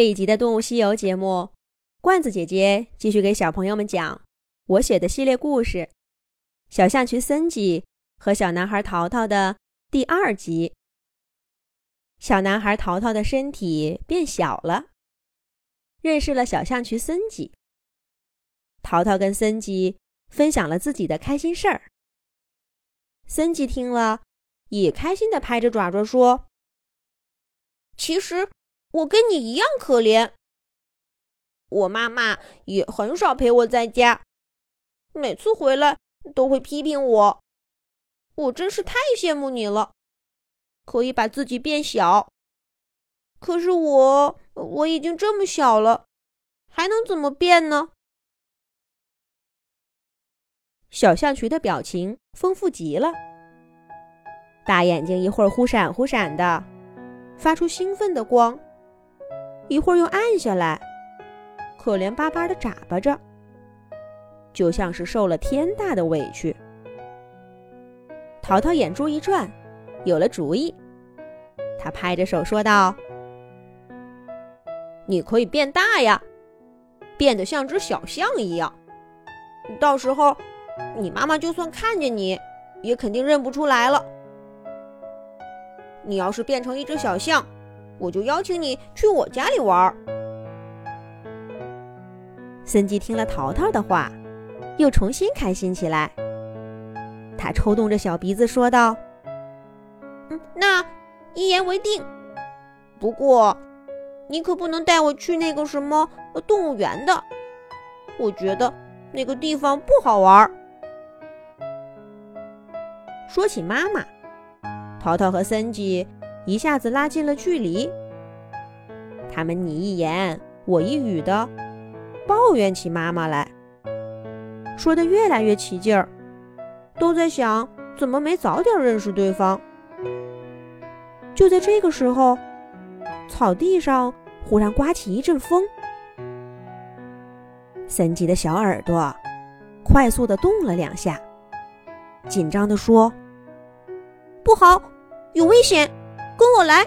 这一集的《动物西游》节目，罐子姐姐继续给小朋友们讲我写的系列故事《小象群森吉和小男孩淘淘》的第二集。小男孩淘淘的身体变小了，认识了小象群森吉。淘淘跟森吉分享了自己的开心事儿。森吉听了，也开心的拍着爪爪说：“其实。”我跟你一样可怜，我妈妈也很少陪我在家，每次回来都会批评我。我真是太羡慕你了，可以把自己变小。可是我我已经这么小了，还能怎么变呢？小象群的表情丰富极了，大眼睛一会儿忽闪忽闪的，发出兴奋的光。一会儿又暗下来，可怜巴巴的眨巴着，就像是受了天大的委屈。淘淘眼珠一转，有了主意。他拍着手说道：“你可以变大呀，变得像只小象一样。到时候，你妈妈就算看见你，也肯定认不出来了。你要是变成一只小象。”我就邀请你去我家里玩。森吉听了淘淘的话，又重新开心起来。他抽动着小鼻子说道：“嗯，那一言为定。不过，你可不能带我去那个什么动物园的。我觉得那个地方不好玩。”说起妈妈，淘淘和森吉。一下子拉近了距离，他们你一言我一语的抱怨起妈妈来，说的越来越起劲儿，都在想怎么没早点认识对方。就在这个时候，草地上忽然刮起一阵风，森吉的小耳朵快速的动了两下，紧张的说：“不好，有危险！”跟我来！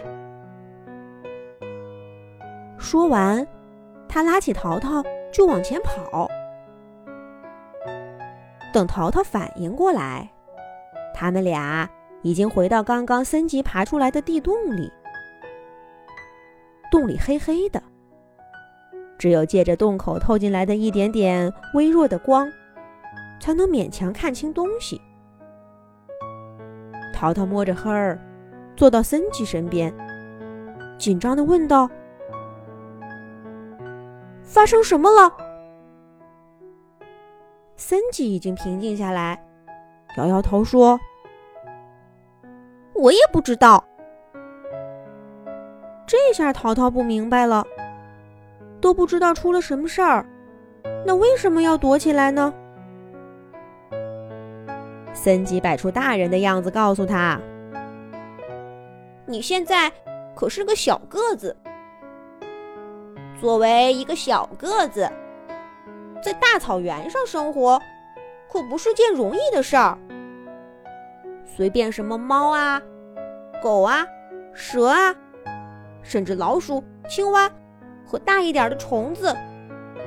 说完，他拉起淘淘就往前跑。等淘淘反应过来，他们俩已经回到刚刚森吉爬出来的地洞里。洞里黑黑的，只有借着洞口透进来的一点点微弱的光，才能勉强看清东西。淘淘摸着黑儿。坐到森吉身边，紧张的问道：“发生什么了？”森吉已经平静下来，摇摇头说：“我也不知道。”这下淘淘不明白了，都不知道出了什么事儿，那为什么要躲起来呢？森吉摆出大人的样子，告诉他。你现在可是个小个子，作为一个小个子，在大草原上生活可不是件容易的事儿。随便什么猫啊、狗啊、蛇啊，甚至老鼠、青蛙和大一点的虫子，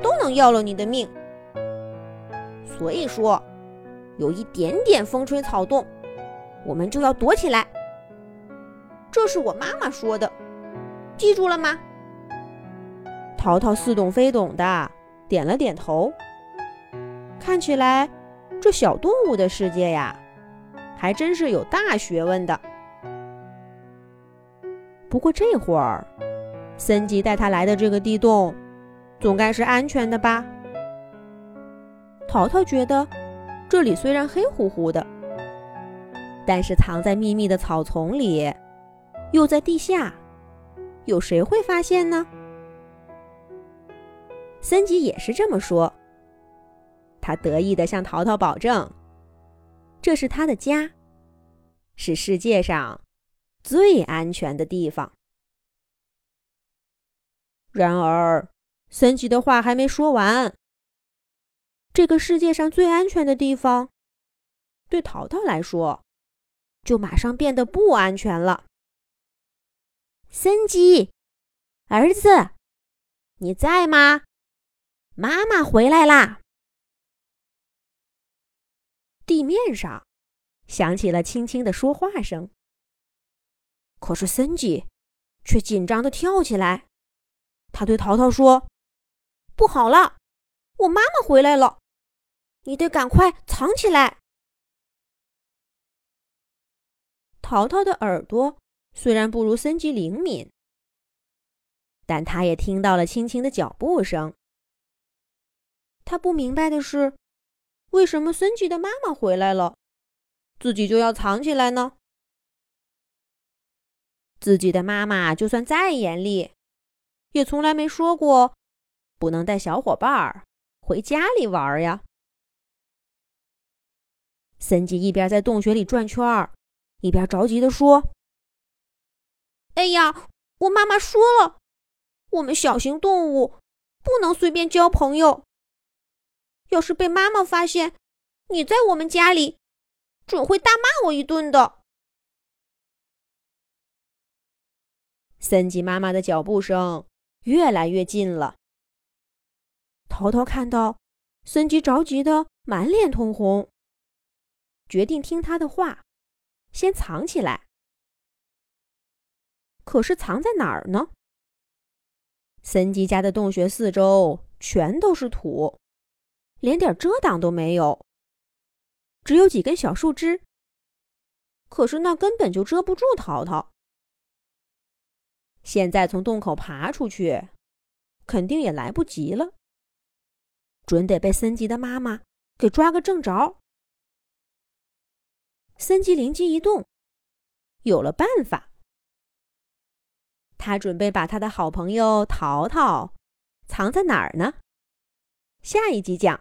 都能要了你的命。所以说，有一点点风吹草动，我们就要躲起来。这是我妈妈说的，记住了吗？淘淘似懂非懂的点了点头。看起来，这小动物的世界呀，还真是有大学问的。不过这会儿，森吉带他来的这个地洞，总该是安全的吧？淘淘觉得，这里虽然黑乎乎的，但是藏在密密的草丛里。又在地下，有谁会发现呢？森吉也是这么说。他得意地向淘淘保证：“这是他的家，是世界上最安全的地方。”然而，森吉的话还没说完，这个世界上最安全的地方，对淘淘来说，就马上变得不安全了。森吉，儿子，你在吗？妈妈回来啦！”地面上响起了轻轻的说话声。可是森吉却紧张的跳起来，他对淘淘说：“不好了，我妈妈回来了，你得赶快藏起来。”淘淘的耳朵虽然不如森吉灵敏，但他也听到了轻轻的脚步声。他不明白的是，为什么森吉的妈妈回来了，自己就要藏起来呢？自己的妈妈就算再严厉，也从来没说过不能带小伙伴儿回家里玩呀。森吉一边在洞穴里转圈儿，一边着急地说：“哎呀，我妈妈说了，我们小型动物不能随便交朋友。要是被妈妈发现你在我们家里，准会大骂我一顿的。”森吉妈妈的脚步声越来越近了。淘淘看到森吉着急的满脸通红，决定听他的话，先藏起来。可是藏在哪儿呢？森吉家的洞穴四周全都是土，连点遮挡都没有，只有几根小树枝。可是那根本就遮不住淘淘。现在从洞口爬出去，肯定也来不及了。准得被森吉的妈妈给抓个正着。森吉灵机一动，有了办法。他准备把他的好朋友淘淘藏在哪儿呢？下一集讲。